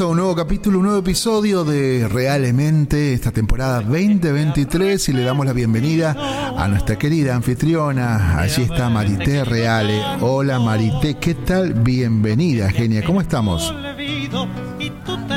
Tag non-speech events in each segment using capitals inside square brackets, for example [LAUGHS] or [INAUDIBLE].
Un nuevo capítulo, un nuevo episodio de Realmente esta temporada 2023 y le damos la bienvenida a nuestra querida anfitriona. Allí está Marité Reale. Hola Marité, ¿qué tal? Bienvenida, genia. ¿Cómo estamos?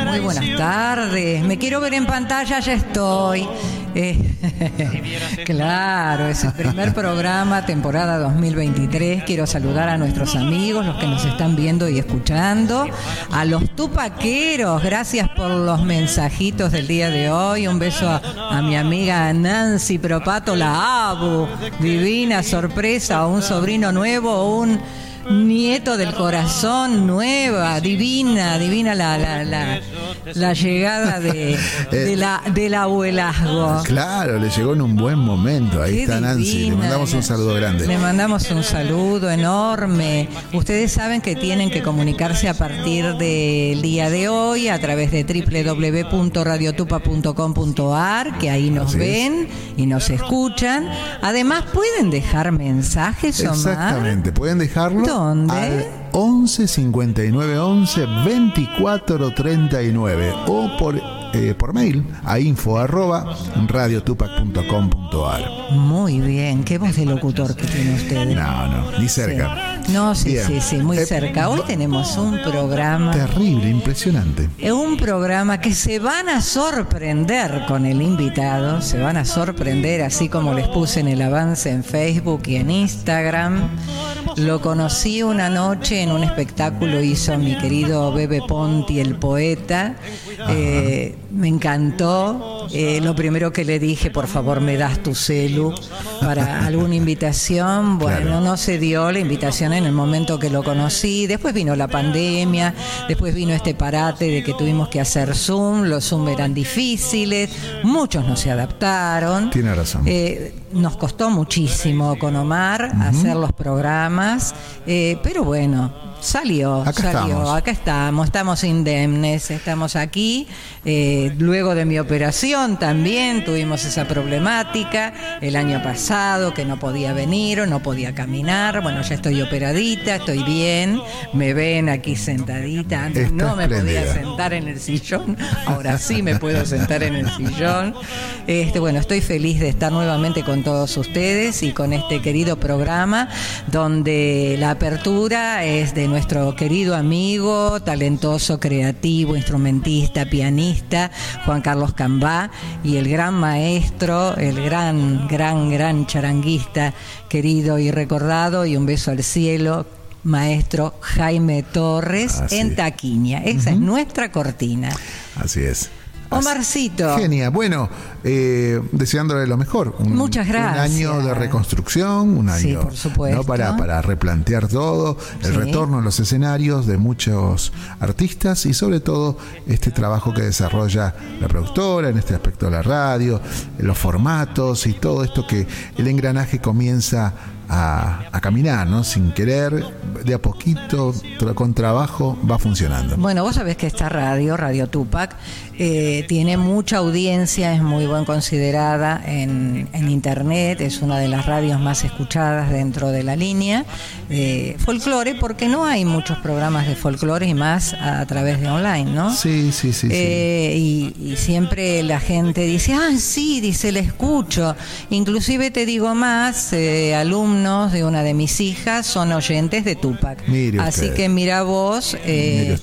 Muy buenas tardes. Me quiero ver en pantalla, ya estoy. Eh, [LAUGHS] claro, es el primer programa, temporada 2023. Quiero saludar a nuestros amigos, los que nos están viendo y escuchando, a los tupaqueros, gracias por los mensajitos del día de hoy. Un beso a, a mi amiga Nancy Propato, la Abu, divina sorpresa, un sobrino nuevo, un nieto del corazón, nueva, divina, divina la, la, la, la llegada de, [LAUGHS] de la, del abuelazgo. Claro, le llegó en un buen momento. Ahí Qué está Nancy. Le mandamos un saludo grande. Le mandamos un saludo enorme. Ustedes saben que tienen que comunicarse a partir del día de hoy a través de www.radiotupa.com.ar, que ahí nos Así es. ven y nos escuchan. Además, pueden dejar mensajes, Omar. Exactamente, pueden dejarlo ¿Dónde? al 11 59 11 24 39 o por, eh, por mail a info arroba radiotupac.com.ar. Muy bien, qué voz de locutor que tiene usted. No, no, ni cerca. No, sí, Bien. sí, sí, muy Eh, cerca. Hoy tenemos un programa. Terrible, impresionante. Es un programa que se van a sorprender con el invitado, se van a sorprender así como les puse en el avance en Facebook y en Instagram. Lo conocí una noche en un espectáculo, hizo mi querido Bebe Ponti, el poeta. Eh, me encantó. Eh, lo primero que le dije, por favor, me das tu celu para [LAUGHS] alguna invitación. Bueno, Claro. no se dio la invitación en el momento que lo conocí. Después vino la pandemia, después vino este parate de que tuvimos que hacer Zoom. Los Zoom eran difíciles, muchos no se adaptaron. Tiene razón. Eh, nos costó muchísimo con Omar hacer los programas, eh, pero bueno, salió, Acá salió, estamos. acá estamos, estamos indemnes, estamos aquí. Eh, luego de mi operación también tuvimos esa problemática el año pasado, que no podía venir, no podía caminar, bueno, ya estoy operadita, estoy bien, me ven aquí sentadita, antes Está no me podía sentar en el sillón, ahora sí me puedo sentar en el sillón. Este, bueno, estoy feliz de estar nuevamente con todos ustedes y con este querido programa donde la apertura es de nuestro querido amigo, talentoso, creativo, instrumentista, pianista, Juan Carlos Cambá y el gran maestro, el gran, gran, gran charanguista, querido y recordado, y un beso al cielo. Maestro Jaime Torres en. Taquiña. Esa es nuestra cortina. Así es. Omarcito. Genia. Bueno, eh, deseándole lo mejor. Un, Muchas gracias. Un año de reconstrucción, un año Sí, por supuesto. ¿no? para, para replantear todo, el Sí. retorno a los escenarios de muchos artistas y sobre todo este trabajo que desarrolla la productora en este aspecto de la radio, los formatos y todo esto que el engranaje comienza a, a caminar, ¿no? Sin querer, de a poquito, tra- con trabajo, va funcionando. Bueno, vos sabés que esta radio, Radio Tupac, eh, tiene mucha audiencia, es muy buen considerada en, en Internet, es una de las radios más escuchadas dentro de la línea de folclore, porque no hay muchos programas de folclore y más a, a través de online, ¿no? Sí, sí, sí. sí. Eh, y, y siempre la gente dice, ah, sí, dice, le escucho. Inclusive te digo más, eh, alumnos de una de mis hijas son oyentes de Tupac. Mire así usted. que mira vos, eh,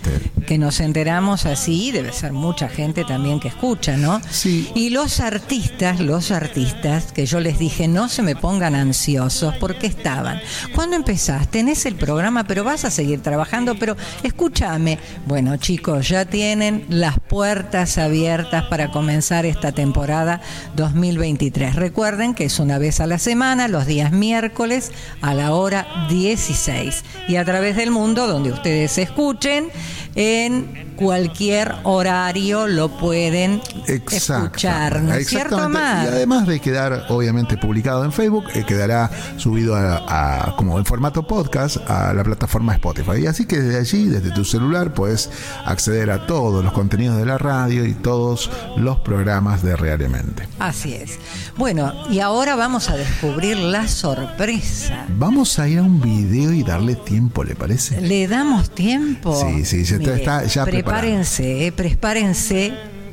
que nos enteramos así, debe ser mucha gente también que escucha, ¿no? Sí. Y los artistas, los artistas, que yo les dije, no se me pongan ansiosos, porque estaban. ¿Cuándo empezás? Tenés el programa, pero vas a seguir trabajando, pero escúchame. Bueno, chicos, ya tienen las puertas abiertas para comenzar esta temporada 2023. Recuerden que es una vez a la semana, los días miércoles, a la hora 16. Y a través del mundo, donde ustedes escuchen, en cualquier horario lo pueden Exacto. escuchar, ¿no es cierto? Y además de quedar obviamente publicado en Facebook, eh, quedará subido a, a- como en formato podcast a la plataforma Spotify. Y así que desde allí, desde tu celular, puedes acceder a todos los contenidos de la radio y todos los programas de Realmente. Así es. Bueno, y ahora vamos a descubrir la sorpresa. Vamos a ir a un video y darle tiempo, ¿le parece? ¿Le damos tiempo? Sí, sí, ya Mire, está ya preparado. prepárense, eh, prepárense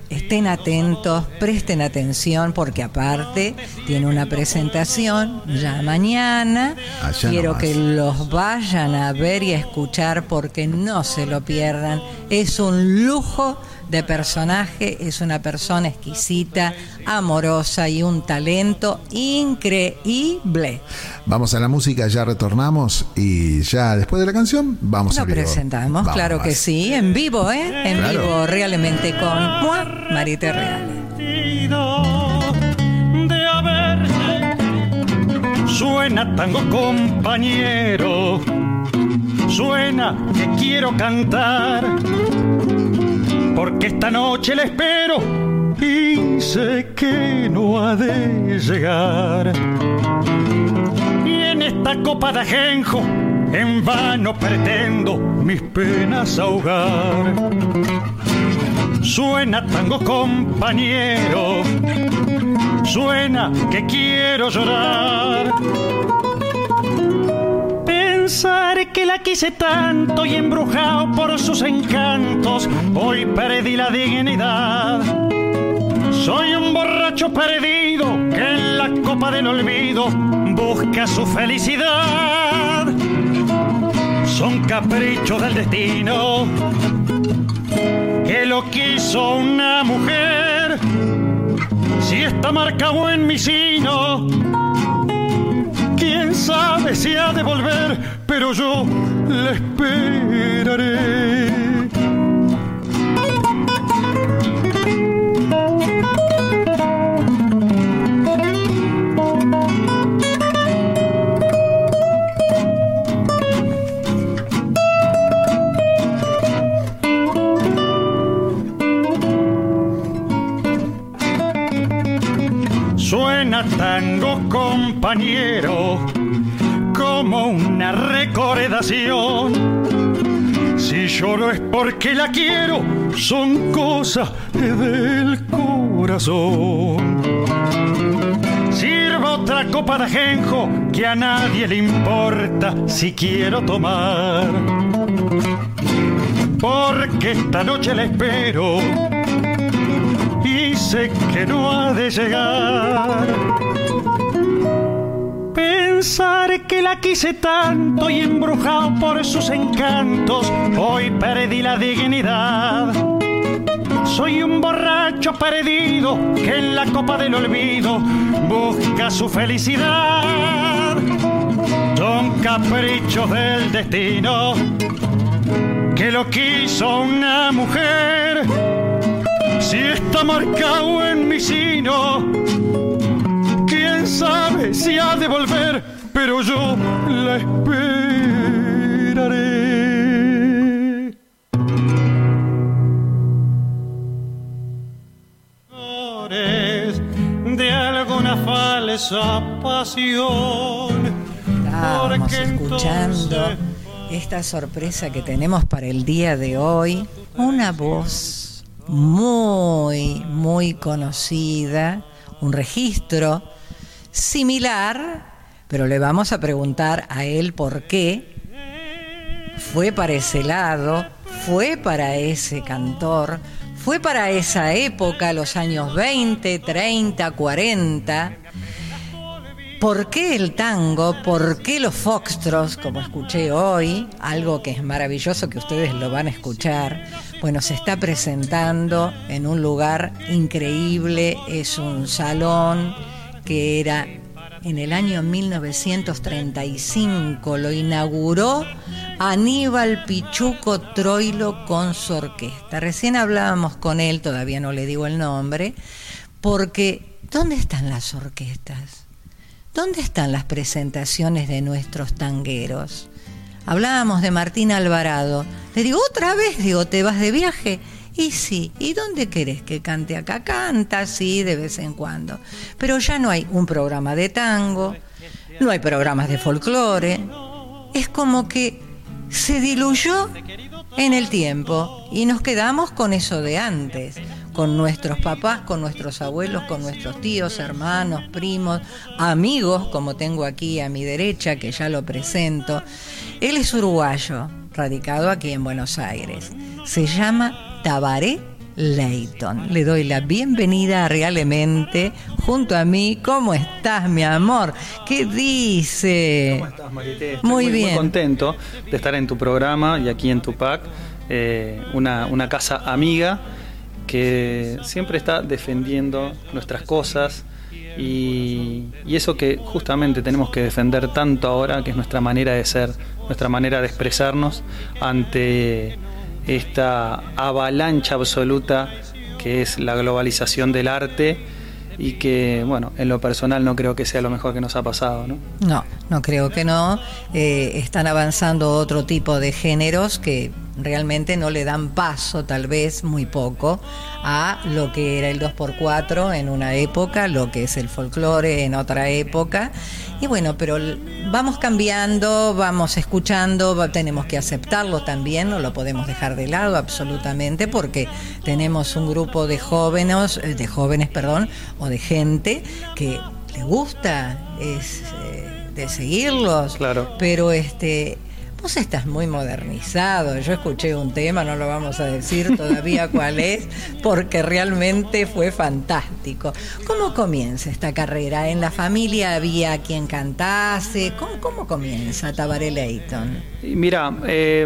estén atentos, presten atención porque aparte tiene una presentación ya mañana. Quiero que los vayan a ver y a escuchar porque no se lo pierdan. Es un lujo de personaje, es una persona exquisita, amorosa y un talento increíble. Vamos a la música, ya retornamos y ya después de la canción vamos a Lo presentamos, claro que sí, en vivo, ¿eh? En vivo, realmente con Marita Real. Suena tango compañero, suena que quiero cantar porque esta noche le espero y sé que no ha de llegar. Y en esta copa de ajenjo en vano pretendo mis penas ahogar. Suena tango compañero, suena que quiero llorar que la quise tanto y embrujado por sus encantos, hoy perdí la dignidad. Soy un borracho perdido que en la copa del olvido busca su felicidad. Son caprichos del destino que lo quiso una mujer. Si está marcado en mi sino sabe si ha de volver, pero yo le esperaré. Suena tango compañero una recordación. Si lloro es porque la quiero, son cosas del corazón. Sirva otra copa de ajenjo que a nadie le importa si quiero tomar. Porque esta noche la espero y sé que no ha de llegar pensar que la quise tanto y embrujado por sus encantos, hoy perdí la dignidad. Soy un borracho perdido que en la copa del olvido busca su felicidad. Son caprichos del destino que lo quiso una mujer. Si está marcado en mi sino, quién sabe si ha de volver pero yo la esperaré. De alguna falsa pasión. Estábamos escuchando esta sorpresa que tenemos para el día de hoy. Una voz muy, muy conocida, un registro similar pero le vamos a preguntar a él por qué fue para ese lado, fue para ese cantor, fue para esa época, los años 20, 30, 40. ¿Por qué el tango? ¿Por qué los foxtros, como escuché hoy? Algo que es maravilloso que ustedes lo van a escuchar. Bueno, se está presentando en un lugar increíble, es un salón que era en el año 1935 lo inauguró Aníbal Pichuco Troilo con su orquesta. Recién hablábamos con él, todavía no le digo el nombre, porque ¿dónde están las orquestas? ¿Dónde están las presentaciones de nuestros tangueros? Hablábamos de Martín Alvarado. Le digo, otra vez, digo, ¿te vas de viaje? Y sí, ¿y dónde querés que cante acá? Canta, sí, de vez en cuando. Pero ya no hay un programa de tango, no hay programas de folclore. Es como que se diluyó en el tiempo y nos quedamos con eso de antes, con nuestros papás, con nuestros abuelos, con nuestros tíos, hermanos, primos, amigos, como tengo aquí a mi derecha, que ya lo presento. Él es uruguayo, radicado aquí en Buenos Aires. Se llama Tabaré Leighton. Le doy la bienvenida realmente junto a mí. ¿Cómo estás, mi amor? ¿Qué dice? ¿Cómo estás, Marité? muy, bien. Muy contento de estar en tu programa y aquí en Tupac. Eh, una, una casa amiga que siempre está defendiendo nuestras cosas y, y, eso que justamente tenemos que defender tanto ahora, que es nuestra manera de ser, nuestra manera de expresarnos ante esta avalancha absoluta que es la globalización del arte y que, bueno, en lo personal no creo que sea lo mejor que nos ha pasado, ¿no? No, no creo que no. Eh, están avanzando otro tipo de géneros que realmente no le dan paso, tal vez muy poco, a lo que era el 2x4 en una época, lo que es el folclore en otra época. Y bueno, pero vamos cambiando, vamos escuchando, tenemos que aceptarlo también, no lo podemos dejar de lado absolutamente, porque tenemos un grupo de jóvenes, eh, de jóvenes, perdón, o de gente que le gusta es, eh, de seguirlos, claro. pero este Vos estás muy modernizado. Yo escuché un tema, no lo vamos a decir todavía [LAUGHS] cuál es, porque realmente fue fantástico. ¿Cómo comienza esta carrera? ¿En la familia había quien cantase? ¿Cómo, comienza Tabaré Leighton? Mira, eh,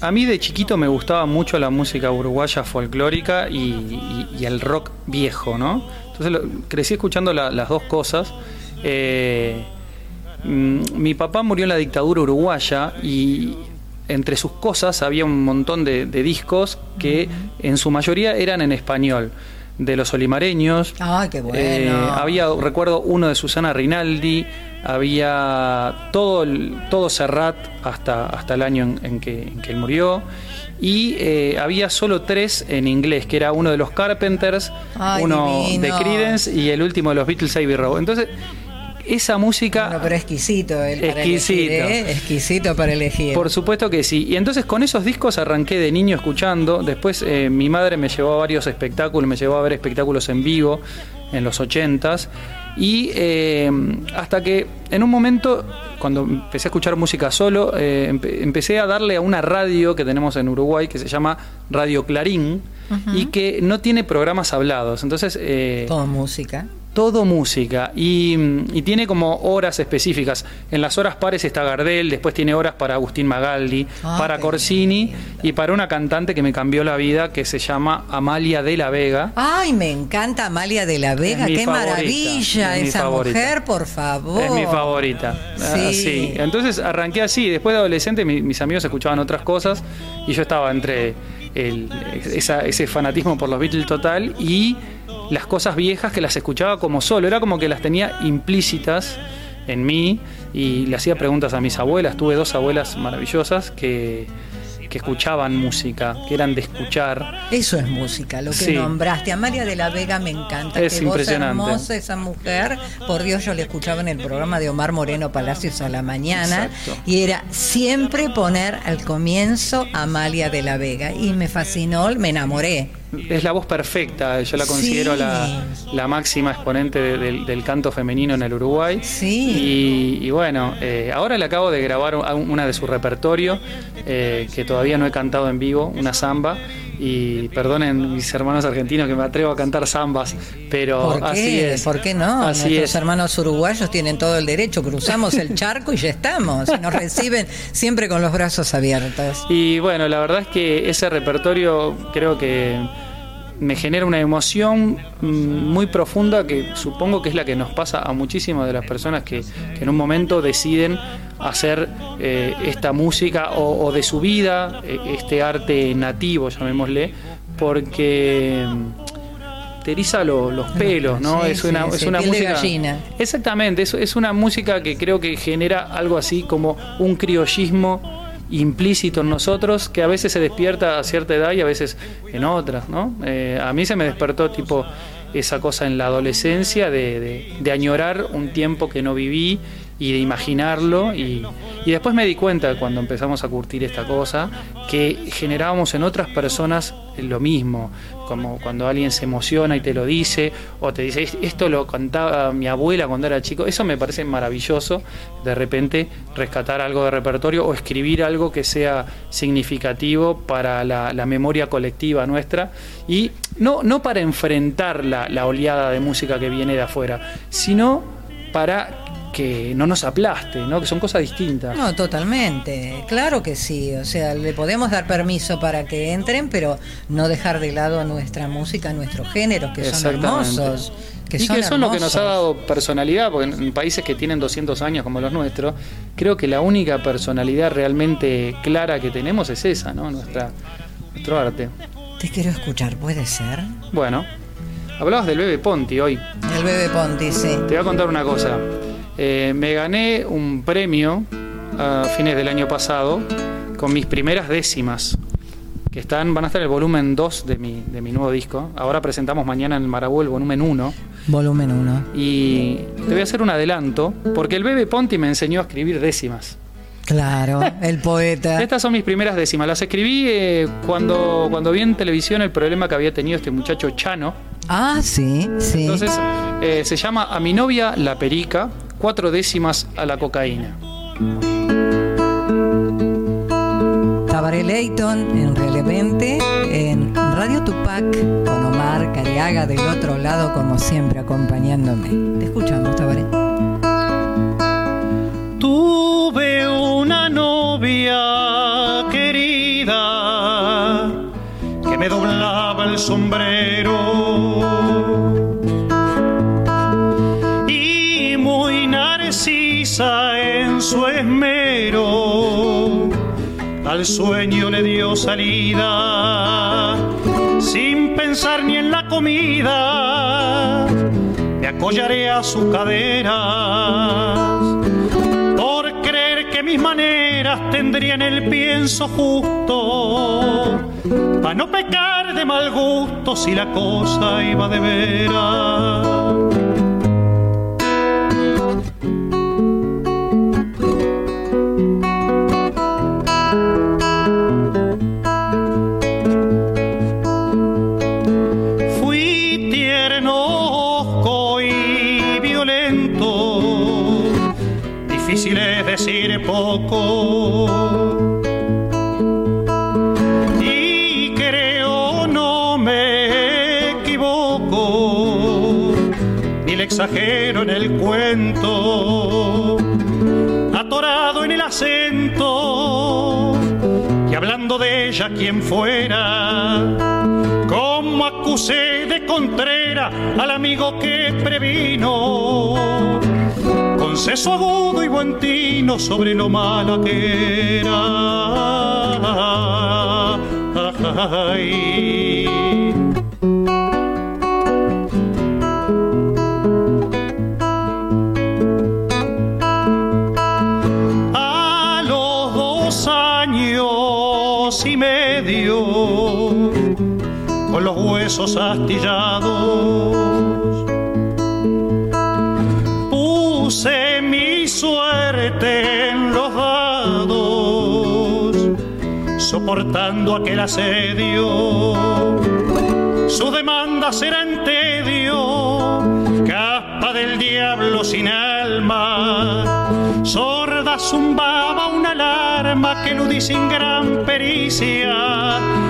a mí de chiquito me gustaba mucho la música uruguaya folclórica y, el rock viejo, ¿no? Entonces crecí escuchando las dos cosas. Eh, mi papá murió en la dictadura uruguaya y entre sus cosas había un montón de, discos que en su mayoría eran en español de los olimareños. Ay, qué bueno. Eh, había, recuerdo, uno de Susana Rinaldi, había todo, todo Serrat hasta, hasta el año en, que, él murió. Y eh, había solo tres en inglés, que era uno de los Carpenters, uno de Creedence y el último de los Beatles, Abbey Road. Entonces, esa música. Bueno, pero exquisito el exquisito. ¿eh? exquisito para elegir. Por supuesto que sí. Y entonces con esos discos arranqué de niño escuchando. Después eh, mi madre me llevó a varios espectáculos, me llevó a ver espectáculos en vivo en los ochentas. Y eh, hasta que en un momento, cuando empecé a escuchar música solo, empecé a darle a una radio que tenemos en Uruguay que se llama Radio Clarín y que no tiene programas hablados. Entonces. Todo música todo música y, tiene como horas específicas. En las horas pares está Gardel, después tiene horas para Agustín Magaldi, ah, para Corsini y para una cantante que me cambió la vida que se llama Amalia de la Vega. Ay, me encanta Amalia de la Vega, qué maravilla esa mujer, por favor. Es mi favorita. Ah, sí. Entonces arranqué así, después de adolescente mis amigos escuchaban otras cosas y yo estaba entre ese fanatismo por los Beatles total y las cosas viejas que las escuchaba como solo, era como que las tenía implícitas en mí y le hacía preguntas a mis abuelas, tuve dos abuelas maravillosas que que escuchaban música, que eran de escuchar. Eso es música, lo que nombraste. A María de la Vega me encanta. Es impresionante. hermosa esa mujer. Por Dios, yo le escuchaba en el programa de Omar Moreno Palacios a la mañana. Y era siempre poner al comienzo a Amalia de la Vega. Y me fascinó, me enamoré. Es la voz perfecta, yo la considero la, máxima exponente del, canto femenino en el Uruguay. Sí. Y, bueno, eh, ahora le acabo de grabar una de su repertorio, eh, que todavía no he cantado en vivo, una samba. Y perdonen mis hermanos argentinos que me atrevo a cantar zambas, pero así es. ¿Por qué no? Así Nuestros hermanos uruguayos tienen todo el derecho, cruzamos el charco y ya estamos. Y nos reciben siempre con los brazos abiertos. Y bueno, la verdad es que ese repertorio creo que me genera una emoción mm, muy profunda que supongo que es la que nos pasa a muchísimas de las personas que, en un momento deciden hacer eh, esta música o, de su vida, eh, este arte nativo, llamémosle, porque mm, te eriza los pelos, ¿no? es una, es una música. Exactamente, es, es una música que creo que genera algo así como un criollismo implícito en nosotros que a veces se despierta a cierta edad y a veces en otras, ¿no? Eh, a mí se me despertó tipo esa cosa en la adolescencia de, añorar un tiempo que no viví y de imaginarlo. Y, y, después me di cuenta cuando empezamos a curtir esta cosa que generábamos en otras personas lo mismo, como cuando alguien se emociona y te lo dice, o te dice, esto lo contaba mi abuela cuando era chico, eso me parece maravilloso, de repente rescatar algo de repertorio o escribir algo que sea significativo para la, memoria colectiva nuestra, y no, no para enfrentar la, la oleada de música que viene de afuera, sino para que no nos aplaste, ¿no? Que son cosas distintas. No, totalmente. Claro que sí. O sea, le podemos dar permiso para que entren, pero no dejar de lado nuestra música, nuestros géneros, que son hermosos. Que y que son lo que nos ha dado personalidad, porque en países que tienen 200 años como los nuestros, creo que la única personalidad realmente clara que tenemos es esa, ¿no? Nuestra, nuestro arte. Te quiero escuchar, ¿puede ser? Bueno, hablabas del Bebe Ponti hoy. El Bebe Ponti, sí. Te voy a contar una cosa. Eh, me gané un premio a fines del año pasado con mis primeras décimas, que están, van a estar en el volumen 2 de mi, de mi nuevo disco. Ahora presentamos mañana en el Marabú el volumen 1. Volumen 1. Y te voy a hacer un adelanto, porque el Bebe Ponti me enseñó a escribir décimas. Claro, [LAUGHS] el poeta. Estas son mis primeras décimas. Las escribí eh, cuando, cuando vi en televisión el problema que había tenido este muchacho Chano. Ah, sí, sí. Entonces, eh, se llama A mi novia la perica, cuatro décimas a la cocaína. Tabaré Leighton en Relevente, en Radio Tupac, con Omar Cariaga del otro lado, como siempre, acompañándome. Te escuchamos, Tabaré. Al sueño le dio salida, sin pensar ni en la comida, me acollaré a sus caderas, por creer que mis maneras tendrían el pienso justo, para no pecar de mal gusto si la cosa iba de veras. Exagero en el cuento, atorado en el acento, y hablando de ella quien fuera, como acusé de contrera al amigo que previno seso agudo y buen tino sobre lo mala que era. A huesos astillados en los dados, soportando aquel asedio. Su demanda será en tedio, capa del diablo sin alma. Sorda zumbaba una alarma que ludí sin gran pericia.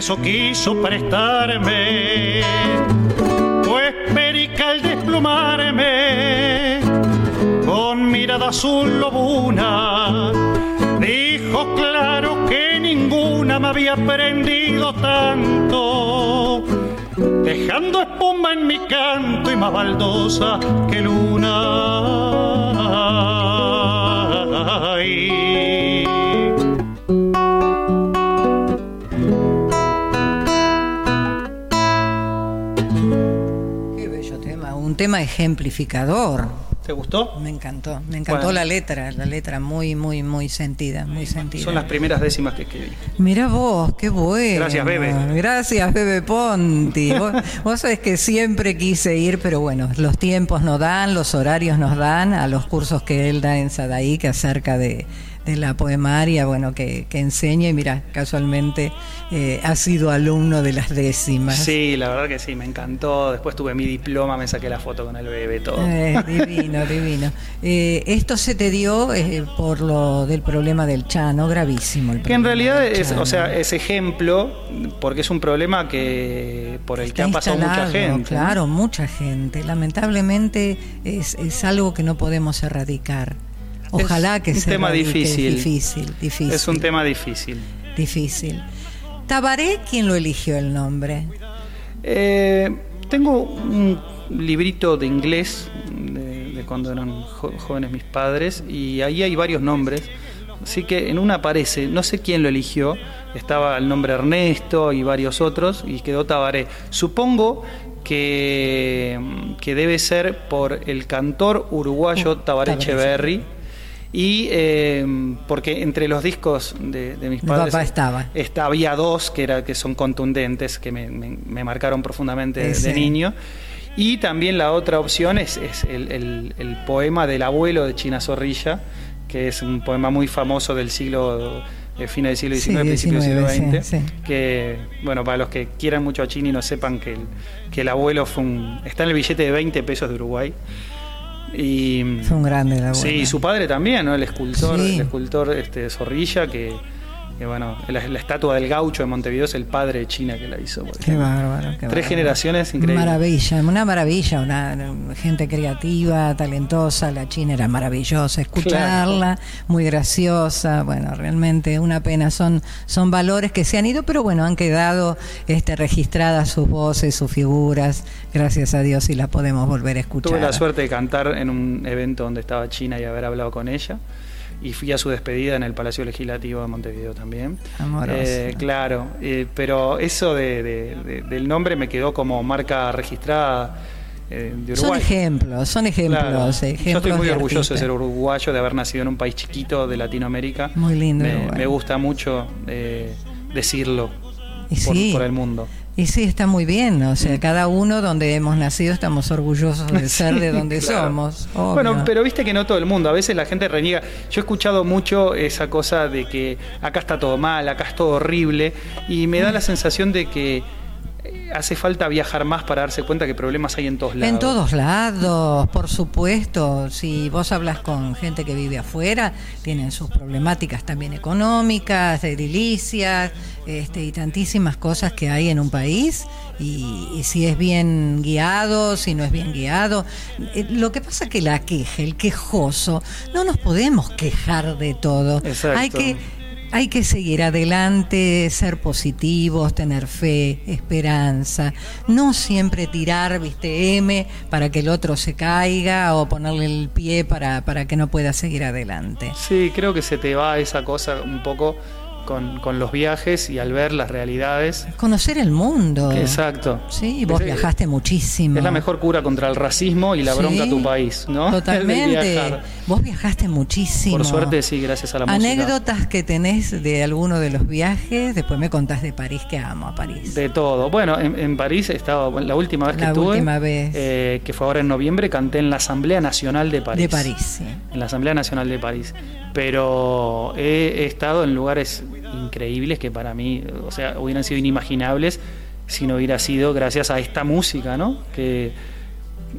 peso quiso prestarme, pues perica al desplumarme, con mirada azul lobuna, dijo claro que ninguna me había prendido tanto dejando espuma en mi canto y más baldosa que luna. Tema ejemplificador. ¿Te gustó? Me encantó, me encantó la letra, la letra muy, muy, muy sentida, muy sentida. Son las primeras décimas que escribí. Mira vos, qué bueno. Gracias, Bebe. Gracias, Bebe Ponti. [LAUGHS] vos, vos sabés que siempre quise ir, pero bueno, los tiempos nos dan, los horarios nos dan a los cursos que él da en Sadaí, que acerca de de la poemaria, bueno, que, que enseña y mira, casualmente eh, ha sido alumno de las décimas. Sí, la verdad que sí, me encantó. Después tuve mi diploma, me saqué la foto con el bebé, todo. Eh, divino, [LAUGHS] divino. Eh, esto se te dio por lo del problema del Chano, gravísimo. que en realidad es, o sea, es ejemplo, porque es un problema que por el que ha pasado mucha gente. Claro, mucha gente. Lamentablemente es, es algo que no podemos erradicar. Ojalá que sea. Un tema difícil. Difícil, difícil. Es un tema difícil. Difícil. Tabaré, ¿quién lo eligió el nombre? Eh, tengo un librito de inglés de, cuando eran jóvenes mis padres y ahí hay varios nombres. Así que en una aparece, no sé quién lo eligió, estaba el nombre Ernesto y varios otros y quedó Tabaré. Supongo que, que debe ser por el cantor uruguayo uh, Tabaré Echeverry y eh, porque entre los discos de, mis padres estaba. había dos que, era, que son contundentes, que me, marcaron profundamente de niño. Y también la otra opción es, el, poema del abuelo de China Zorrilla, que es un poema muy famoso del siglo, eh, fin del siglo XIX, principio del siglo XX. que, bueno, para los que quieran mucho a China y no sepan que el, que el abuelo fue un, está en el billete de 20 pesos de Uruguay. Y, Fue un grande la Sí, y su padre también, ¿no? El escultor, el escultor este, Zorrilla, que, bueno, la, estatua del gaucho de Montevideo es el padre de China que la hizo. Qué bárbaro. Tres generaciones increíbles. Maravilla, una maravilla, una, gente creativa, talentosa, la China era maravillosa, escucharla, muy graciosa, bueno, realmente una pena, son, son valores que se han ido, pero bueno, han quedado este, registradas sus voces, sus figuras, gracias a Dios y las podemos volver a escuchar. Tuve la suerte de cantar en un evento donde estaba China y haber hablado con ella y fui a su despedida en el Palacio Legislativo de Montevideo también. Eh, claro, eh, pero eso de, del nombre me quedó como marca registrada. Eh, de Uruguay. Son ejemplos, son ejemplos. Yo estoy muy orgulloso de ser uruguayo, de haber nacido en un país chiquito de Latinoamérica. Muy lindo. Me, gusta mucho decirlo por el mundo. Y sí, está muy bien, o sea, cada uno donde hemos nacido estamos orgullosos de [LAUGHS] ser de donde somos. Bueno, pero viste que no todo el mundo, a veces la gente reniega. Yo he escuchado mucho esa cosa de que acá está todo mal, acá es todo horrible, y me da la sensación de que hace falta viajar más para darse cuenta que problemas hay en todos lados. En todos lados, por supuesto. Si vos hablas con gente que vive afuera, tienen sus problemáticas también económicas, edilicias, este, y tantísimas cosas que hay en un país. Y, si es bien guiado, si no es bien guiado. Eh, lo que pasa es que la queja, el quejoso, no nos podemos quejar de todo. Hay que hay que seguir adelante, ser positivos, tener fe, esperanza, no siempre tirar, viste, M para que el otro se caiga o ponerle el pie para, para que no pueda seguir adelante. Sí, creo que se te va esa cosa un poco con, los viajes y al ver las realidades. Conocer el mundo. Exacto. Sí, vos viajaste muchísimo. Es la mejor cura contra el racismo y la bronca a tu país, ¿no? [LAUGHS] Totalmente. Vos viajaste muchísimo. Por suerte, sí, gracias a la música. Anécdotas que tenés de alguno de los viajes, después me contás de París, que amo a París. De todo. Bueno, en, París he estado, la última vez que la última vez. Eh, que fue ahora en noviembre, canté en la Asamblea Nacional de París. De París, sí. En la Asamblea Nacional de París. Pero he estado en lugares increíbles que para mí, o sea, hubieran sido inimaginables si no hubiera sido gracias a esta música, ¿no? Que,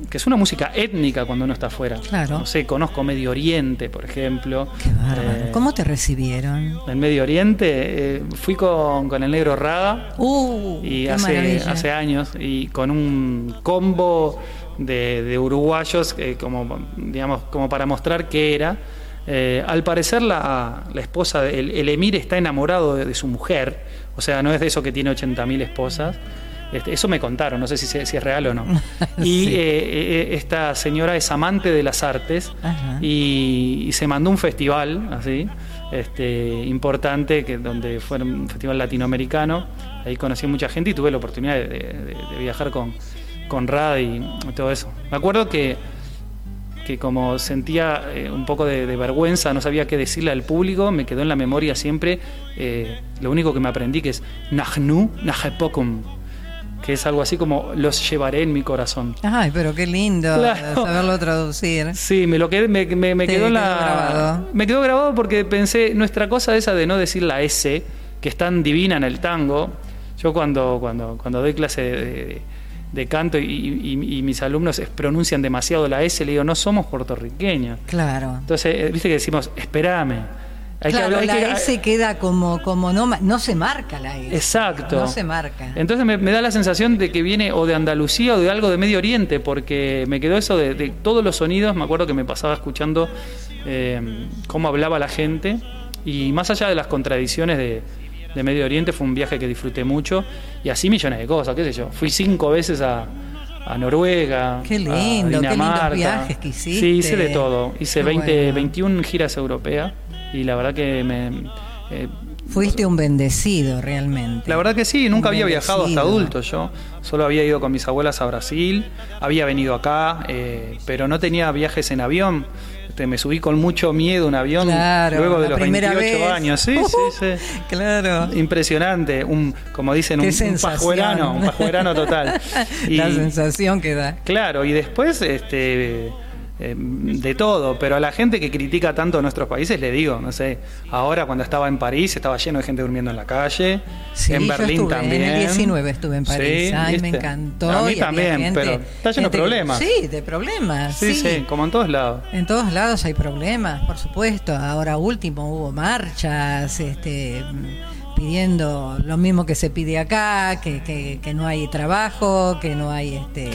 que es una música étnica cuando uno está afuera. Claro. No sé, conozco Medio Oriente, por ejemplo. Qué bárbaro. Eh, ¿Cómo te recibieron? En Medio Oriente eh, fui con, con, el negro Raga uh, y hace, hace años y con un combo de, de uruguayos eh, como digamos como para mostrar qué era eh, al parecer la, esposa, el, emir está enamorado de, su mujer, o sea, no es de eso que tiene 80.000 esposas. Este, eso me contaron, no sé si, es real o no. [LAUGHS] Y eh, eh, esta señora es amante de las artes y, se mandó un festival así, este, importante, que, donde fue un festival latinoamericano. Ahí conocí a mucha gente y tuve la oportunidad de, viajar con, con Rad y todo eso. Me acuerdo que, que como sentía eh, un poco de, vergüenza, no sabía qué decirle al público, me quedó en la memoria siempre eh, lo único que me aprendí que es Nahnu Nahepokum que es algo así como los llevaré en mi corazón. Ay, pero qué lindo [LAUGHS] saberlo traducir. Sí, me lo quedé, me, me, quedó la. Grabado. Me quedó grabado porque pensé, nuestra cosa esa de no decir la S, que es tan divina en el tango. Yo cuando, cuando, cuando doy clase de, canto y, mis alumnos pronuncian demasiado la S, le digo, no somos puertorriqueños. Claro. Entonces, eh, viste que decimos, espérame claro, la S queda como, como no, no se marca la S. Exacto. No se marca. Entonces me, da la sensación de que viene o de Andalucía o de algo de Medio Oriente, porque me quedó eso de, todos los sonidos, me acuerdo que me pasaba escuchando eh, cómo hablaba la gente, y más allá de las contradicciones de, Medio Oriente, fue un viaje que disfruté mucho, y así millones de cosas, qué sé yo. Fui cinco veces a, Noruega, qué lindo, a Dinamarca. Qué viajes que hiciste. Sí, hice de todo. Hice 20, 21 giras europeas y la verdad que me... Eh, Fuiste un bendecido realmente. La verdad que sí, nunca había viajado hasta adulto yo. Solo había ido con mis abuelas a Brasil, había venido acá, eh, pero no tenía viajes en avión. Este, me subí con mucho miedo un avión luego de los 28 años. Sí, sí, sí. [LAUGHS] Claro. Impresionante. Un, como dicen, un, un, pajuerano, un pajuerano total. [LAUGHS] la sensación que da. Claro, y después, este eh, de todo, pero a la gente que critica tanto a nuestros países le digo, no sé, ahora cuando estaba en París estaba lleno de gente durmiendo en la calle, en Berlín también. En el 19 estuve en París, ay, me encantó. A mí también, pero está lleno de problemas. Sí, de problemas. Sí, sí, como en todos lados. En todos lados hay problemas, por supuesto. Ahora último hubo marchas, este pidiendo lo mismo que se pide acá, que, que, que no hay trabajo, que no hay este,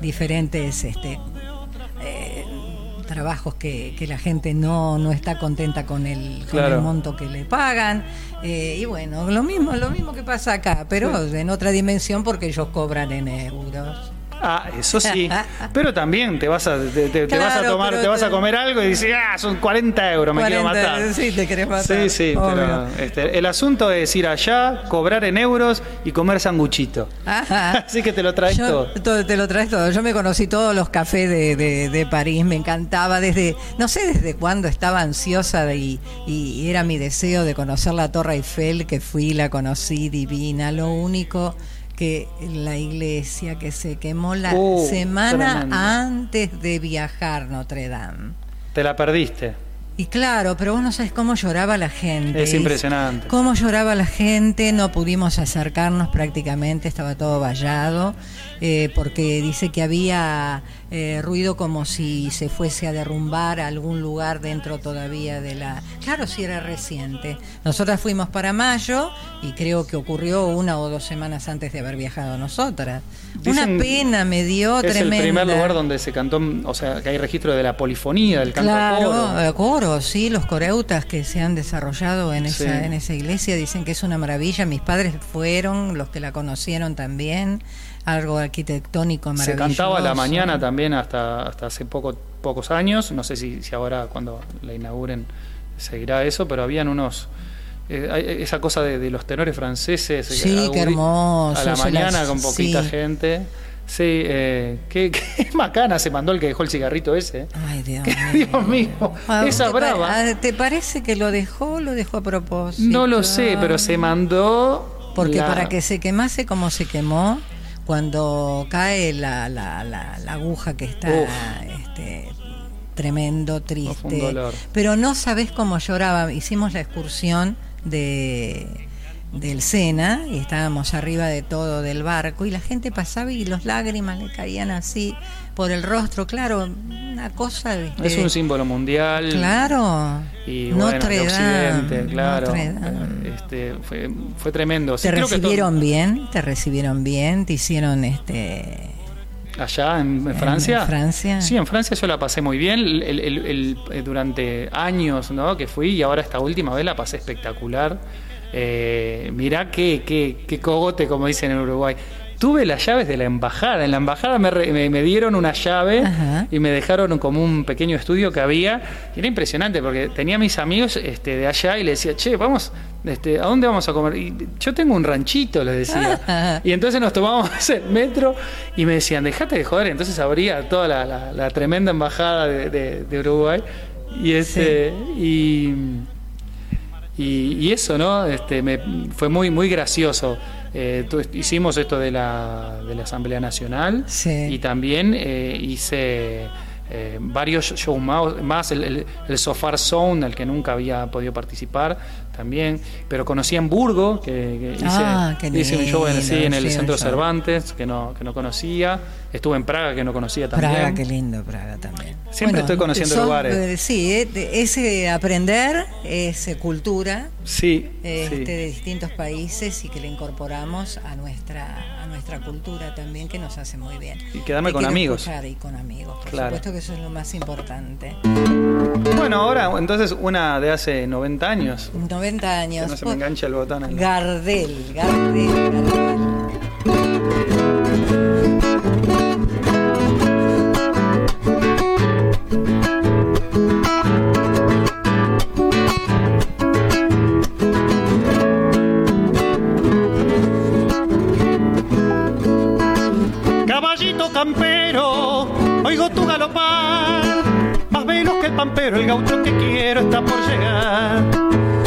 diferentes este, trabajos que, que la gente no, no está contenta con el, con el monto que le pagan. Eh, y bueno, lo mismo, lo mismo que pasa acá, pero en otra dimensión porque ellos cobran en euros. Ah, eso sí. Pero también te vas a, te, vas a tomar, te vas a comer algo y dices, ah, son 40 euros, me quiero matar. Sí, te querés matar. Sí, sí, pero este, el asunto es ir allá, cobrar en euros y comer sanguchito. [LAUGHS] Así que te lo traes todo. Te lo traes todo. Yo me conocí todos los cafés de, de, París, me encantaba desde, no sé desde cuándo estaba ansiosa y, y era mi deseo de conocer la Torre Eiffel, que fui, la conocí divina. Lo único que la iglesia que se quemó la uh, semana antes de viajar Notre Dame. Te la perdiste. Y claro, pero vos no sabes cómo lloraba la gente. Es impresionante. Cómo lloraba la gente, no pudimos acercarnos prácticamente, estaba todo vallado, eh, porque dice que había eh, ruido como si se fuese a derrumbar algún lugar dentro todavía de la... Claro, si era reciente. Nosotras fuimos para mayo y creo que ocurrió una o dos semanas antes de haber viajado nosotras. una pena me dio es tremenda. Es el primer lugar donde se cantó, o sea, que hay registro de la polifonía, del canto claro, coro. Eh, coro, sí, los coreutas que se han desarrollado en esa, en esa iglesia dicen que es una maravilla. Mis padres fueron, los que la conocieron también algo arquitectónico maravilloso. Se cantaba a la mañana también hasta, hasta hace poco, pocos años, no sé si, si ahora cuando la inauguren seguirá eso, pero habían unos... Eh, esa cosa de, los tenores franceses. Eh, sí, qué hermoso. A la mañana con poquita gente. Sí, eh, qué, [LAUGHS] macana se mandó el que dejó el cigarrito ese. Ay, Dios, [LAUGHS] Dios mío. Ah, esa brava. Ah, ¿Te parece que lo dejó o lo dejó a propósito? No lo sé, pero se mandó. Porque para que se quemase como se quemó, cuando cae la, la, la, aguja que está este, tremendo, triste. Pero no sabes cómo lloraba. Hicimos la excursión de del Sena y estábamos arriba de todo del barco y la gente pasaba y los lágrimas le caían así por el rostro, claro, una cosa es un símbolo mundial. Claro. Y Notre Dame, claro. Este, fue, fue tremendo. ¿Te recibieron bien? ¿Te recibieron bien? ¿Te hicieron este allá en, Francia. ¿En Francia? Sí, en Francia yo la pasé muy bien el, eh, durante años ¿no? que fui y ahora esta última vez la pasé espectacular. Eh, mirá qué, qué, qué, cogote, como dicen en Uruguay. Tuve las llaves de la embajada. En la embajada me, me, dieron una llave y me dejaron como un pequeño estudio que había. Y era impresionante porque tenía mis amigos este, de allá y le decía, che, vamos, este, ¿a dónde vamos a comer? Y yo tengo un ranchito, les decía. [LAUGHS] y entonces nos tomábamos [LAUGHS] el metro y me decían, dejate de joder. Entonces abría toda la, tremenda embajada de, Uruguay. Y este, y, y, eso, ¿no? Este, me, fue muy, muy gracioso. Eh, hicimos esto de la, de la Asamblea Nacional y también eh, hice eh, varios shows más, el, el, el, Sofar Zone, al que nunca había podido participar también, pero conocí en Burgo, que, hice, ah, un show en, el Centro Cervantes, que no, que no conocía, estuve en Praga, que no conocía también. Praga, qué lindo Praga también. Siempre estoy conociendo lugares. sí, ese aprender, es cultura sí, este, de distintos países y que le incorporamos a nuestra nuestra cultura también que nos hace muy bien. Y quedarme con amigos. Y con amigos, por supuesto que eso es lo más importante. Bueno, ahora entonces una de hace 90 años. 90 años. Que no se me engancha el botón. Gardel, Gardel, Gardel. campero, oigo tu galopar, que el gaucho que quiero está por llegar.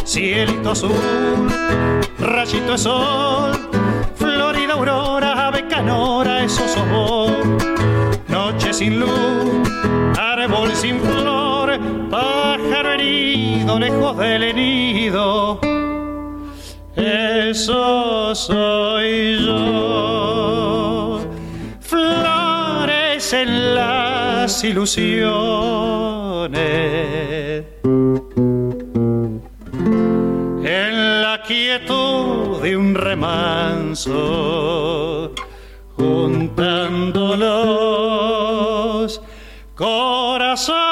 Cielito azul, rayito de sol, Florida aurora, ave canora, eso sos. Noche sin luz, árbol sin flor, pájaro herido, lejos del nido. Eso soy yo en las ilusiones. En la quietud de un remanso, juntándolos corazón.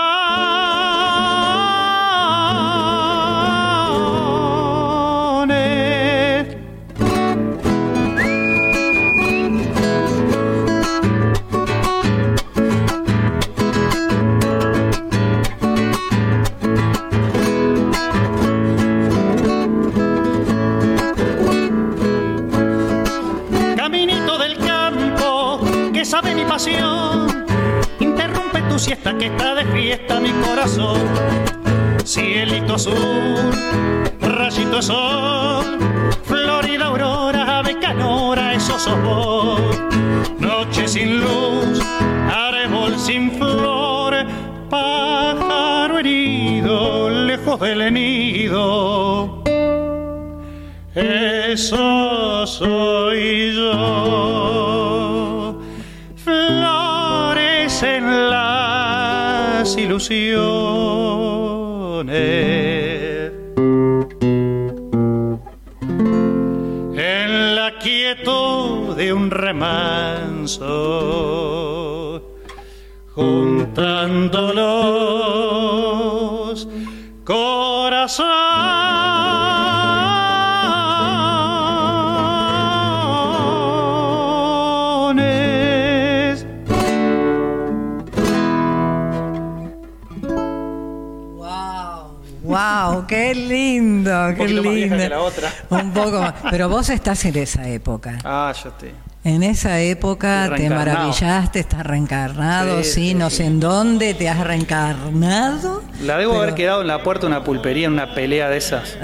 Siesta que está de fiesta mi corazón. Cielito azul, rayito sol, Florida aurora, ave canora, eso sos vos. Noche sin luz, árbol sin flor, pájaro herido, lejos del nido. Eso soy yo En la quietud de un remanso, juntándolos corazón. Qué lindo, qué lindo. Un poco más. Pero vos estás en esa época. Ah, yo estoy. En esa época te maravillaste, estás reencarnado, sí, no sé en dónde te has reencarnado. La debo haber quedado en la puerta de una pulpería en una pelea de esas.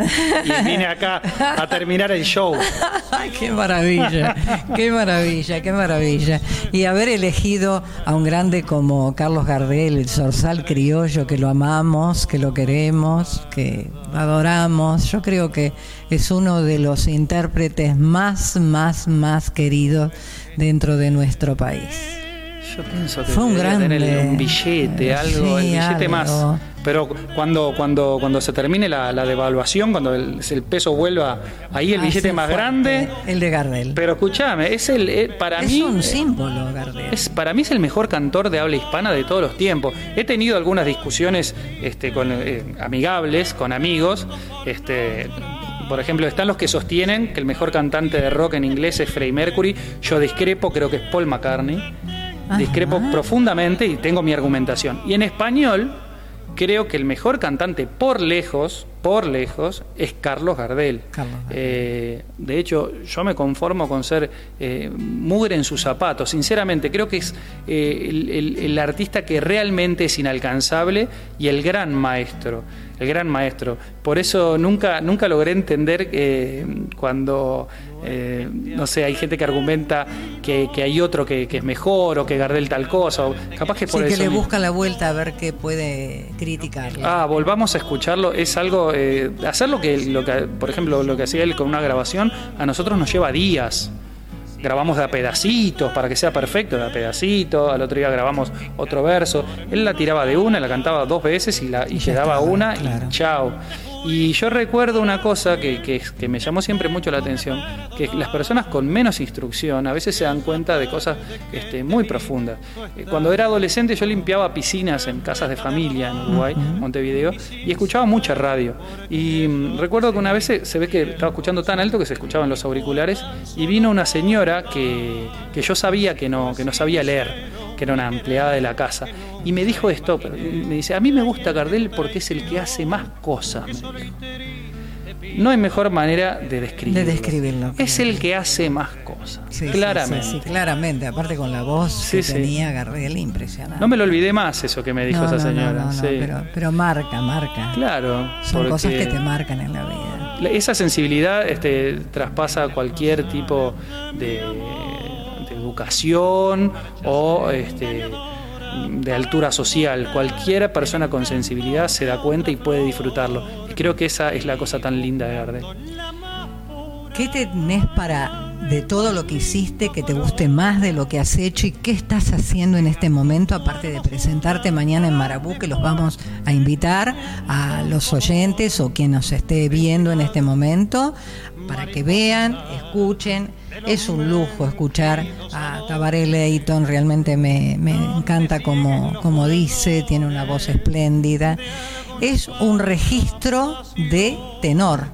Y vine acá a terminar el show. [LAUGHS] qué maravilla, qué maravilla, qué maravilla. Y haber elegido a un grande como Carlos Gardel, el zorzal criollo, que lo amamos, que lo queremos, que adoramos. Yo creo que es uno de los intérpretes más, más, más queridos dentro de nuestro país. Yo pienso que fue un gran un billete, algo, el billete más. Pero cuando cuando cuando se termine la, devaluación, cuando el, peso vuelva, ahí el ah, billete más grande. El de Gardel. Pero escúchame, es el eh, para mí. Es un símbolo, Gardel. Es, para mí es el mejor cantor de habla hispana de todos los tiempos. He tenido algunas discusiones este, con, eh, amigables, con amigos, este, por ejemplo, están los que sostienen que el mejor cantante de rock en inglés es Freddie Mercury. Yo discrepo, creo que es Paul McCartney. Discrepo profundamente y tengo mi argumentación. Y en español, creo que el mejor cantante por lejos, por lejos, es Carlos Gardel. Eh, de hecho, yo me conformo con ser eh, mugre en sus zapatos. Sinceramente, creo que es eh, el, artista que realmente es inalcanzable y el gran maestro. El gran maestro. Por eso nunca, nunca logré entender cuando eh, no sé, hay gente que argumenta que, hay otro que, es mejor o que Gardel tal cosa. O capaz que por sí, que le busca la vuelta a ver qué puede criticar. Ah, volvamos a escucharlo. Es algo. Eh, hacer lo que, lo que, por ejemplo, lo que hacía él con una grabación, a nosotros nos lleva días grabamos de a pedacitos para que sea perfecto, de a pedacitos, al otro día grabamos otro verso. Él la tiraba de una, la cantaba dos veces y, la, y, daba una y chao. Y yo recuerdo una cosa que, que, me llamó siempre mucho la atención, que las personas con menos instrucción a veces se dan cuenta de cosas este, muy profundas. Eh, cuando era adolescente yo limpiaba piscinas en casas de familia en Uruguay, Montevideo, y escuchaba mucha radio. Y mm, recuerdo que una vez se, ve que estaba escuchando tan alto que se escuchaban los auriculares y vino una señora que, que yo sabía que no, que no sabía leer que era una empleada de la casa, y me dijo esto, me dice, a mí me gusta Gardel porque es el que hace más cosas. No hay mejor manera de describirlo. De describirlo. Es el que hace más cosas. claramente. Sí, claramente. Aparte con la voz que tenía Gardel, impresionante. No me lo olvidé más eso que me dijo esa señora. pero, pero, marca, marca. Claro. Son cosas que te marcan en la vida. Esa sensibilidad este, traspasa cualquier tipo de educación o este, de altura social. Cualquier persona con sensibilidad se da cuenta y puede disfrutarlo. Y creo que esa es la cosa tan linda de Gardel. ¿Qué tenés para de todo lo que hiciste que te guste más de lo que has hecho y qué estás haciendo en este momento aparte de presentarte mañana en Marabú que los vamos a invitar a los oyentes o quien nos esté viendo en este momento para que vean, escuchen es un lujo escuchar a Tabaré Leighton, realmente me, encanta como, como dice, tiene una voz espléndida. Es un registro de tenor.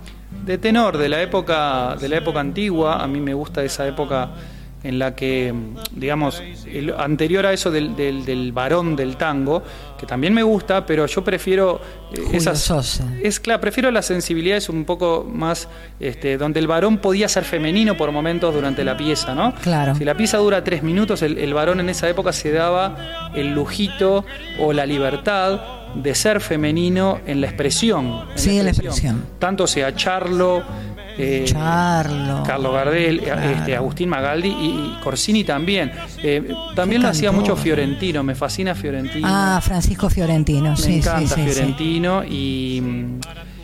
De tenor, de la época, de la época antigua, a mí me gusta esa época en la que, digamos, anterior a eso del, del, varón del tango, que también me gusta, pero yo prefiero eh, esas es claro, prefiero las sensibilidades un poco más este, donde el varón podía ser femenino por momentos durante la pieza, ¿no? Claro. Si la pieza dura tres minutos, el, varón en esa época se daba el lujito o la libertad de ser femenino en la expresión. sí, en la expresión. Tanto sea charlo, eh, Charlo. Carlos Gardel, eh, este, Agustín Magaldi y, Corsini también. Eh, también lo hacía mucho Fiorentino, me fascina Fiorentino. Ah, Francisco Fiorentino, me encanta Fiorentino y,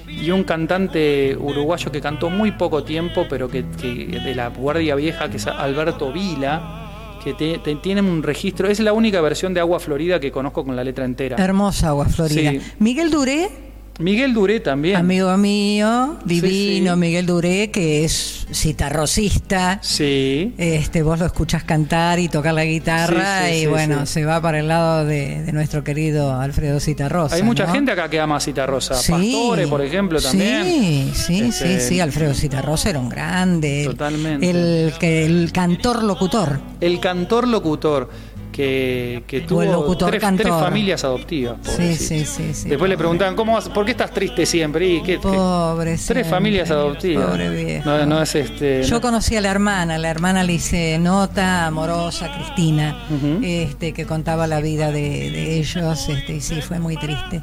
y un cantante uruguayo que cantó muy poco tiempo, pero que, de la Guardia Vieja, que es Alberto Vila que tiene un registro, es la única versión de Agua Florida que conozco con la letra entera. Hermosa Agua Florida. Miguel Duré Miguel Duré también. Amigo mío, divino, Miguel Duré, que es citarrocista. Sí. Este, vos lo escuchas cantar y tocar la guitarra y bueno, se va para el lado de, nuestro querido Alfredo Citarrosa. Hay mucha gente acá que ama Citarrosa. Pastore, por ejemplo, también. Sí, sí, sí, este, sí. Alfredo Citarrosa era un grande. Totalmente. El, el, el cantor locutor. El cantor locutor que, que tuvo tres, familias adoptivas. Sí, sí, sí, Después le preguntaban, ¿cómo, ¿por qué estás triste siempre? ¿Y qué, pobre, tres familias adoptivas. Pobre viejo. No, es este, Yo conocí a la hermana, la hermana le hice nota amorosa, Cristina, este, que contaba la vida de, ellos, este, y sí, fue muy triste.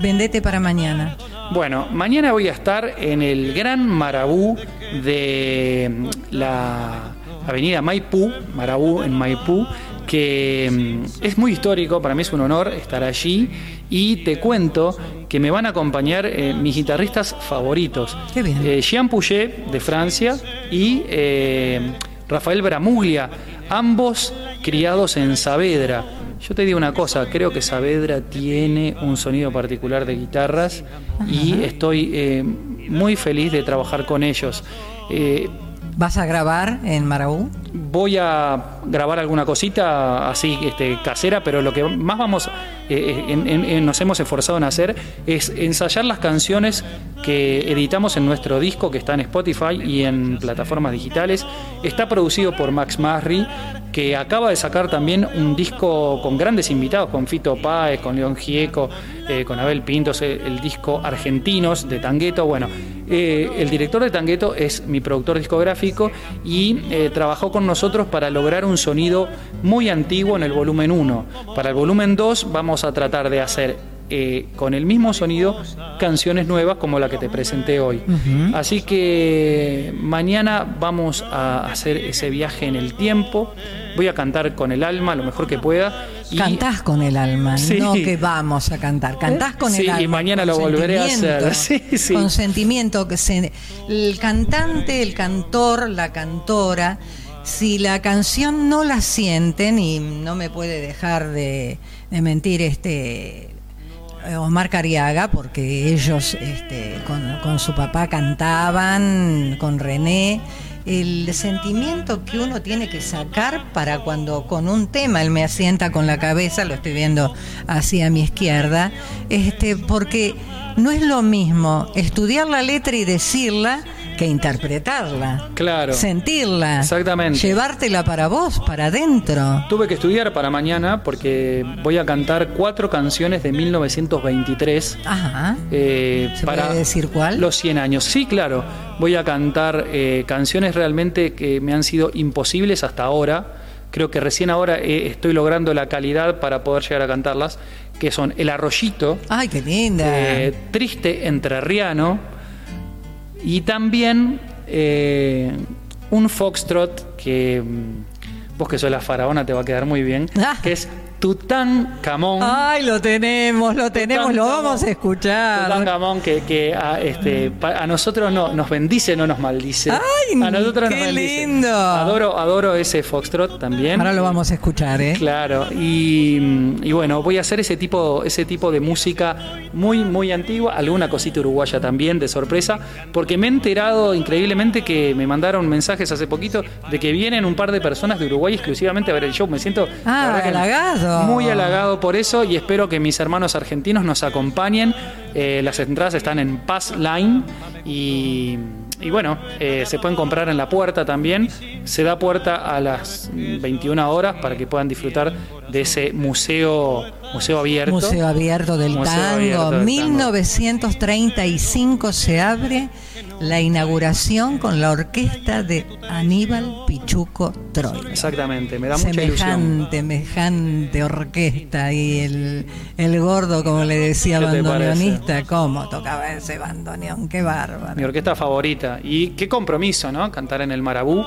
Vendete para mañana. Bueno, mañana voy a estar en el Gran Marabú de la Avenida Maipú, Marabú en Maipú, que mm, es muy histórico, para mí es un honor estar allí y te cuento que me van a acompañar eh, mis guitarristas favoritos. Qué bien. Eh, Jean Pouget de Francia y eh, Rafael Bramuglia, ambos criados en Saavedra. Yo te digo una cosa, creo que Saavedra tiene un sonido particular de guitarras y estoy muy feliz de trabajar con ellos. ¿Vas a grabar en Maraú? Voy a grabar alguna cosita así este, casera, pero lo que más vamos eh, nos hemos esforzado en hacer es ensayar las canciones que editamos en nuestro disco que está en Spotify y en plataformas digitales. Está producido por Max Marri, que acaba de sacar también un disco con grandes invitados, con Fito Páez, con León Gieco, eh, con Abel Pintos, el, disco Argentinos de Tangueto. Bueno, eh, el director de Tangueto es mi productor discográfico y eh, trabajó con nosotros para lograr un sonido muy antiguo en el volumen 1. Para el volumen 2 vamos a tratar de hacer con el mismo sonido canciones nuevas como la que te presenté hoy. Así que mañana vamos a hacer ese viaje en el tiempo voy a cantar con el alma lo mejor que pueda. Y... Cantás con el alma, no que vamos a cantar, cantás con el alma. y mañana lo volveré a hacer. [LAUGHS] Sí, sí. Con sentimiento, que se, el cantante, el cantor, la cantora, si la canción no la sienten, y no me puede dejar de, mentir este Omar Cariaga, porque ellos este, con, con, su papá cantaban, con René, el sentimiento que uno tiene que sacar para cuando con un tema él me asienta con la cabeza, lo estoy viendo así a mi izquierda, este, porque no es lo mismo estudiar la letra y decirla que interpretarla. Claro. Sentirla. Exactamente. Llevártela para vos, para adentro. Tuve que estudiar para mañana porque voy a cantar cuatro canciones de 1923. Ajá. Eh, ¿Se para puede decir cuál? Los 100 años. Sí, claro. Voy a cantar eh, canciones realmente que me han sido imposibles hasta ahora. Creo que recién ahora eh, estoy logrando la calidad para poder llegar a cantarlas, que son El Arroyito. ¡Ay, qué linda! Triste Entrerriano y también eh, un foxtrot que mm, vos que sos la faraona te va a quedar muy bien, ah. que es Tutankamón. Ay, lo tenemos, lo tenemos, lo vamos a escuchar. Tutankamón que, que a, este, a nosotros no, nos bendice, no nos maldice. Ay, a nosotros qué lindo. Adoro, adoro ese foxtrot también. Ahora lo vamos a escuchar, ¿eh? Claro, y, y, bueno, voy a hacer ese tipo, ese tipo de música muy, muy antigua, alguna cosita uruguaya también, de sorpresa, porque me he enterado increíblemente que me mandaron mensajes hace poquito de que vienen un par de personas de Uruguay exclusivamente a ver el show. Me siento ah, Muy halagado por eso y espero que mis hermanos argentinos nos acompañen. Eh, las entradas están en Pass Line y, bueno, eh, se pueden comprar en la puerta también. Se da puerta a las 21 horas para que puedan disfrutar de ese museo museo abierto. Museo abierto del tango. 1935 se abre la inauguración con la orquesta de Aníbal Pichuco Troy. Exactamente, me da mucha ilusión. Semejante orquesta y el, el gordo, como le decía, bandoneonista, cómo tocaba ese bandoneón, qué bárbaro. Mi orquesta favorita. Y qué compromiso, ¿no? Cantar en el Marabú.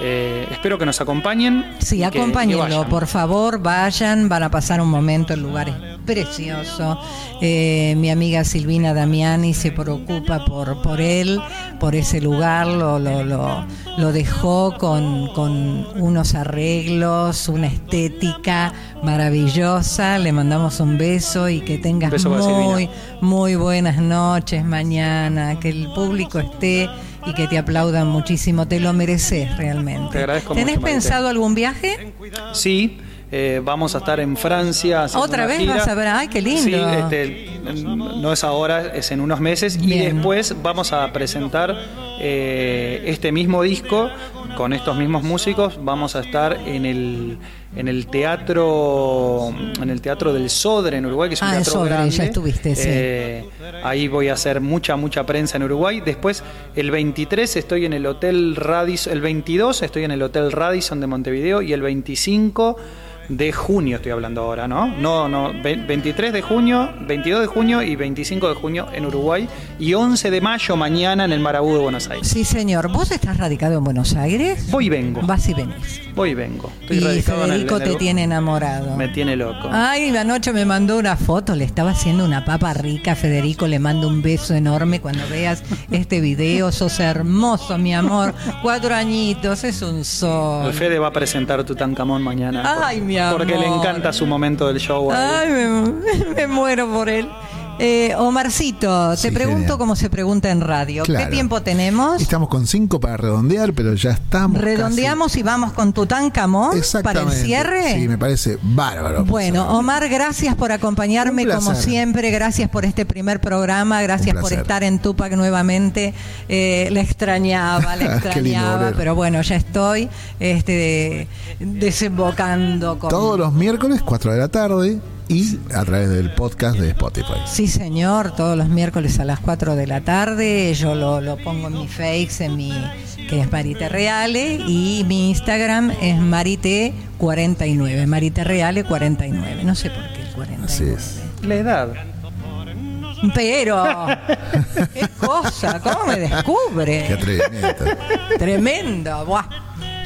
Eh, espero que nos acompañen. Sí, acompáñenlo, por favor, vayan, van a pasar un momento, el lugar es precioso. Eh, mi amiga Silvina Damiani se preocupa por, por él, por ese lugar, lo, lo, lo, dejó con, con unos arreglos, una estética maravillosa. Le mandamos un beso y que tengas muy, muy buenas noches mañana, que el público esté y que te aplaudan muchísimo. Te lo mereces realmente. Te agradezco ¿Tenés pensado algún viaje? Sí. Eh, vamos a estar en Francia. ¿Otra vez vas a ver? ¡Ay, qué lindo! Sí, este, no es ahora, es en unos meses. Y después vamos a presentar eh, este mismo disco con estos mismos músicos. Vamos a estar en el en el teatro en el teatro del Sodre en Uruguay que es un ah, teatro grande ya estuviste, sí. Eh, ahí voy a hacer mucha mucha prensa en Uruguay después el 23 estoy en el hotel Radisson el 22 estoy en el hotel Radisson de Montevideo y el 25 de junio estoy hablando ahora, ¿no? No, no, 23 de junio, 22 de junio y 25 de junio en Uruguay y 11 de mayo mañana en el Marabú de Buenos Aires. Sí, señor. ¿Vos estás radicado en Buenos Aires? Voy y vengo. Vas y venís. Voy y vengo. y Federico te tiene enamorado. Me tiene loco. Ay, anoche me mandó una foto, le estaba haciendo una papa rica. Federico le mando un beso enorme cuando veas este video. Sos hermoso, mi amor. Cuatro añitos, es un sol. El Fede va a presentar tu tancamón mañana. Ay, mi porque le encanta su momento del show. Ay, [LAUGHS] me, muero por él. Eh, Omarcito, te pregunto cómo se pregunta en radio. ¿Qué tiempo tenemos? Estamos con cinco para redondear, pero ya estamos. Redondeamos y vamos con Tutankamón para el cierre. Sí, me parece bárbaro. Bueno, Omar, gracias por acompañarme como siempre. Gracias por este primer programa. Gracias por estar en Tupac nuevamente. Eh, la extrañaba, [LAUGHS] la extrañaba, pero bueno, ya estoy este, desembocando. Con... Todos los miércoles, 4 de la tarde y a través del podcast de Spotify. Sí, señor, todos los miércoles a las 4 de la tarde. Yo lo, pongo en mi face, en mi que es Marite Reale, y mi Instagram es Marite49, Marite Reale 49. No sé por qué el 49. Así es. La edad. Pero, qué cosa, ¿cómo me descubre? Qué tremendo. Tremendo, buah.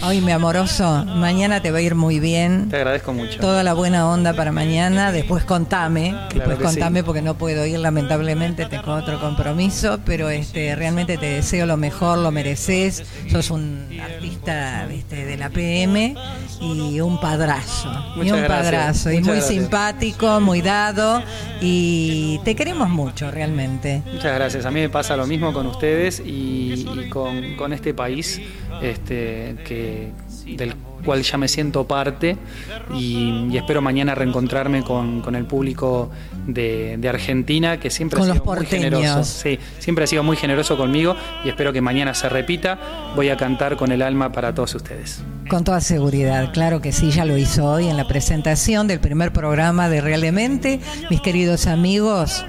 Ay, mi amoroso, mañana te va a ir muy bien. Te agradezco mucho. Toda la buena onda para mañana. Después contame. después contame porque no puedo ir, lamentablemente, tengo otro compromiso. Pero este realmente te deseo lo mejor, lo mereces. Sos un artista de la PM y un padrazo. y un padrazo. y muy simpático, muy dado. Y te queremos mucho, realmente. Muchas gracias. A mí me pasa lo mismo con ustedes y, con, con este país este, que, del cual ya me siento parte y, espero mañana reencontrarme con, el público de, Argentina que siempre ha sido muy generoso. Sí, siempre ha sido muy generoso conmigo y espero que mañana se repita. Voy a cantar con el alma para todos ustedes. Con toda seguridad, claro que sí, ya lo hizo hoy en la presentación del primer programa de Realmente. Mis queridos amigos,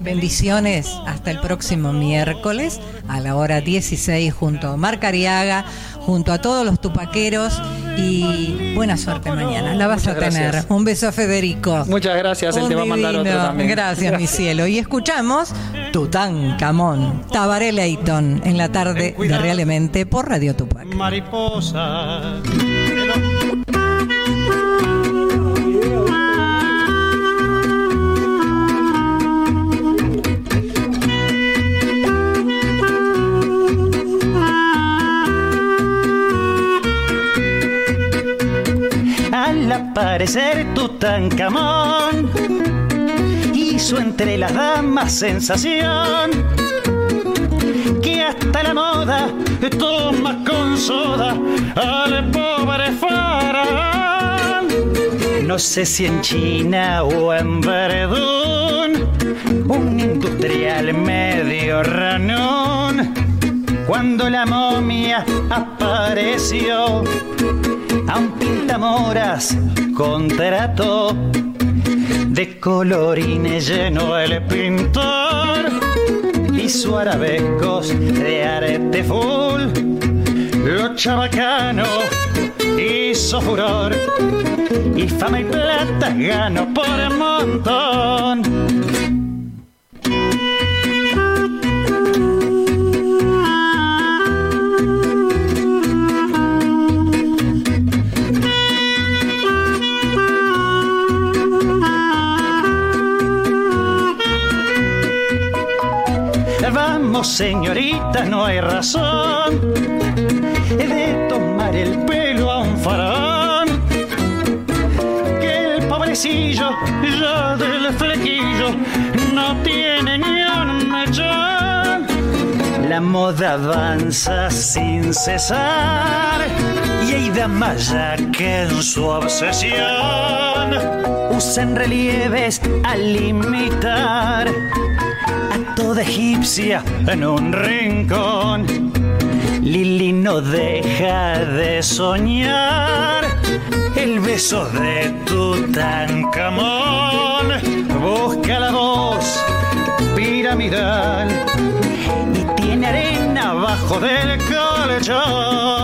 Bendiciones hasta el próximo miércoles a la hora 16 junto a Marc Ariaga, junto a todos los tupaqueros y buena suerte mañana. La vas a tener. Un beso a Federico. Muchas gracias, él te va a mandar otro también. Gracias, mi cielo. Y escuchamos Tutankamón, Tabaré Leighton en la tarde de Realmente por Radio Tupac. Mariposa. Parecer Tutankamón hizo entre las damas sensación que hasta la moda toma con soda al pobre faraón. No sé si en China o en Verdún, un industrial medio ranón, cuando la momia apareció a un pintamoras contrato de colorines lleno el pintor y su arabescos de arete full. Lo chabacano hizo furor y fama y plata ganó por montón. Señorita, no hay razón de tomar el pelo a un faraón. Que el pobrecillo ya del flequillo no tiene ni un mechón. La moda avanza sin cesar y hay damas ya que en su obsesión usan relieves al imitar de egipcia en un rincón. Lili no deja de soñar el beso de Tutankamón. Busca la voz piramidal y tiene arena abajo del colchón.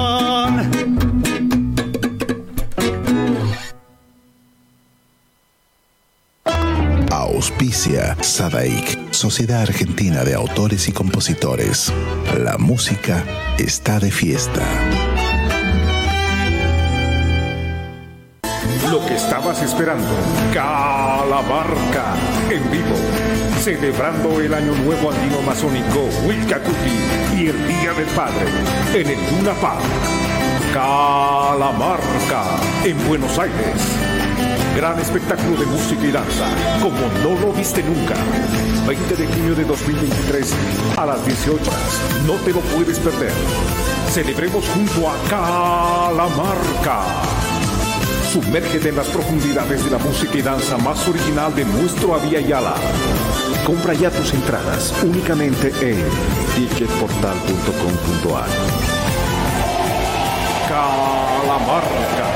Auspicia Sadaik, Sociedad Argentina de Autores y Compositores. La música está de fiesta. Lo que estabas esperando, Calamarca, en vivo, celebrando el Año Nuevo Andino Masónico Wilcacuti y el Día del Padre en el Luna Park. Calamarca, en Buenos Aires gran espectáculo de música y danza, como no lo viste nunca. 20 de junio de 2023 a las 18 horas. No te lo puedes perder. Celebremos junto a Calamarca. Sumérgete en las profundidades de la música y danza más original de nuestro Avia Yala. Compra ya tus entradas únicamente en ticketportal.com.ar. Calamarca.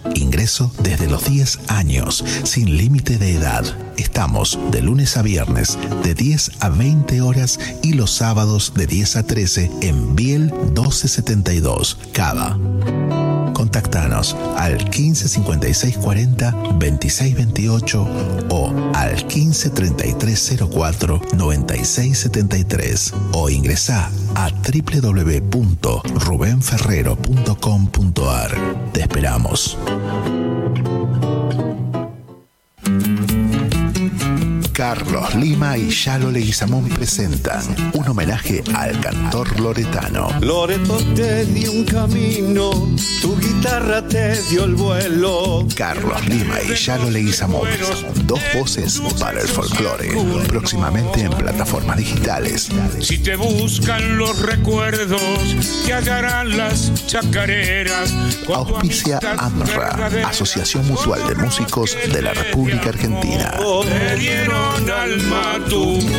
Ingreso desde los 10 años, sin límite de edad. Estamos de lunes a viernes de 10 a 20 horas y los sábados de 10 a 13 en Biel 1272, Cava. Contactanos al 15 56 40 26 28 o al 15 33 04 96 73 o ingresa a www.rubenferrero.com.ar. Te esperamos. Carlos Lima y Yalo Leguizamón presentan un homenaje al cantor loretano. Loreto te dio un camino, tu guitarra te dio el vuelo. Carlos Lima y Yalo Leguizamón, dos voces para el folclore, próximamente en plataformas digitales. Si te buscan los recuerdos, te hallarán las chacareras. Auspicia AMRA, Asociación Mutual de Músicos de la República Argentina. Dieron alma tu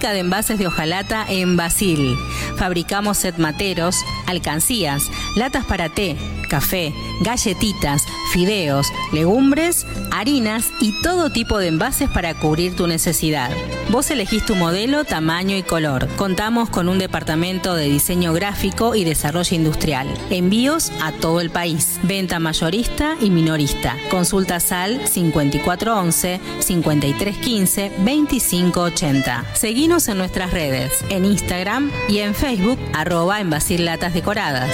De envases de hojalata en Basil. Fabricamos set materos, alcancías, latas para té, café, galletitas, fideos, legumbres, harinas y todo tipo de envases para cubrir tu necesidad. Vos elegís tu modelo, tamaño y color. Contamos con un departamento de diseño gráfico y desarrollo industrial. Envíos a todo el país. Venta mayorista y minorista. Consulta SAL 5411 5315 2580. Seguinos en nuestras redes, en Instagram y en Facebook, arroba en Latas Decoradas.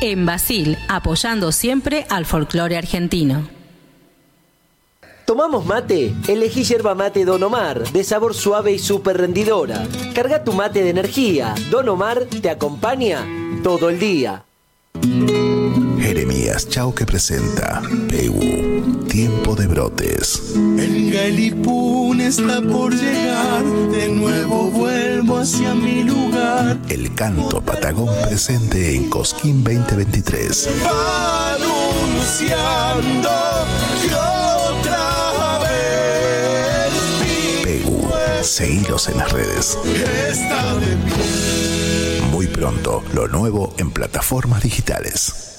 En Basil, apoyando siempre al folclore argentino. ¿Tomamos mate? Elegí yerba mate Don Omar, de sabor suave y súper rendidora. Carga tu mate de energía. Don Omar te acompaña todo el día. Jeremías Chau que presenta Pegu, Tiempo de Brotes. El Galipún está por llegar, de nuevo vuelvo hacia mi lugar. El canto patagón presente en Cosquín 2023. Anunciando que otra vez. Pegu, seguilos en las redes. Está de pie. Muy pronto, lo nuevo en plataformas digitales.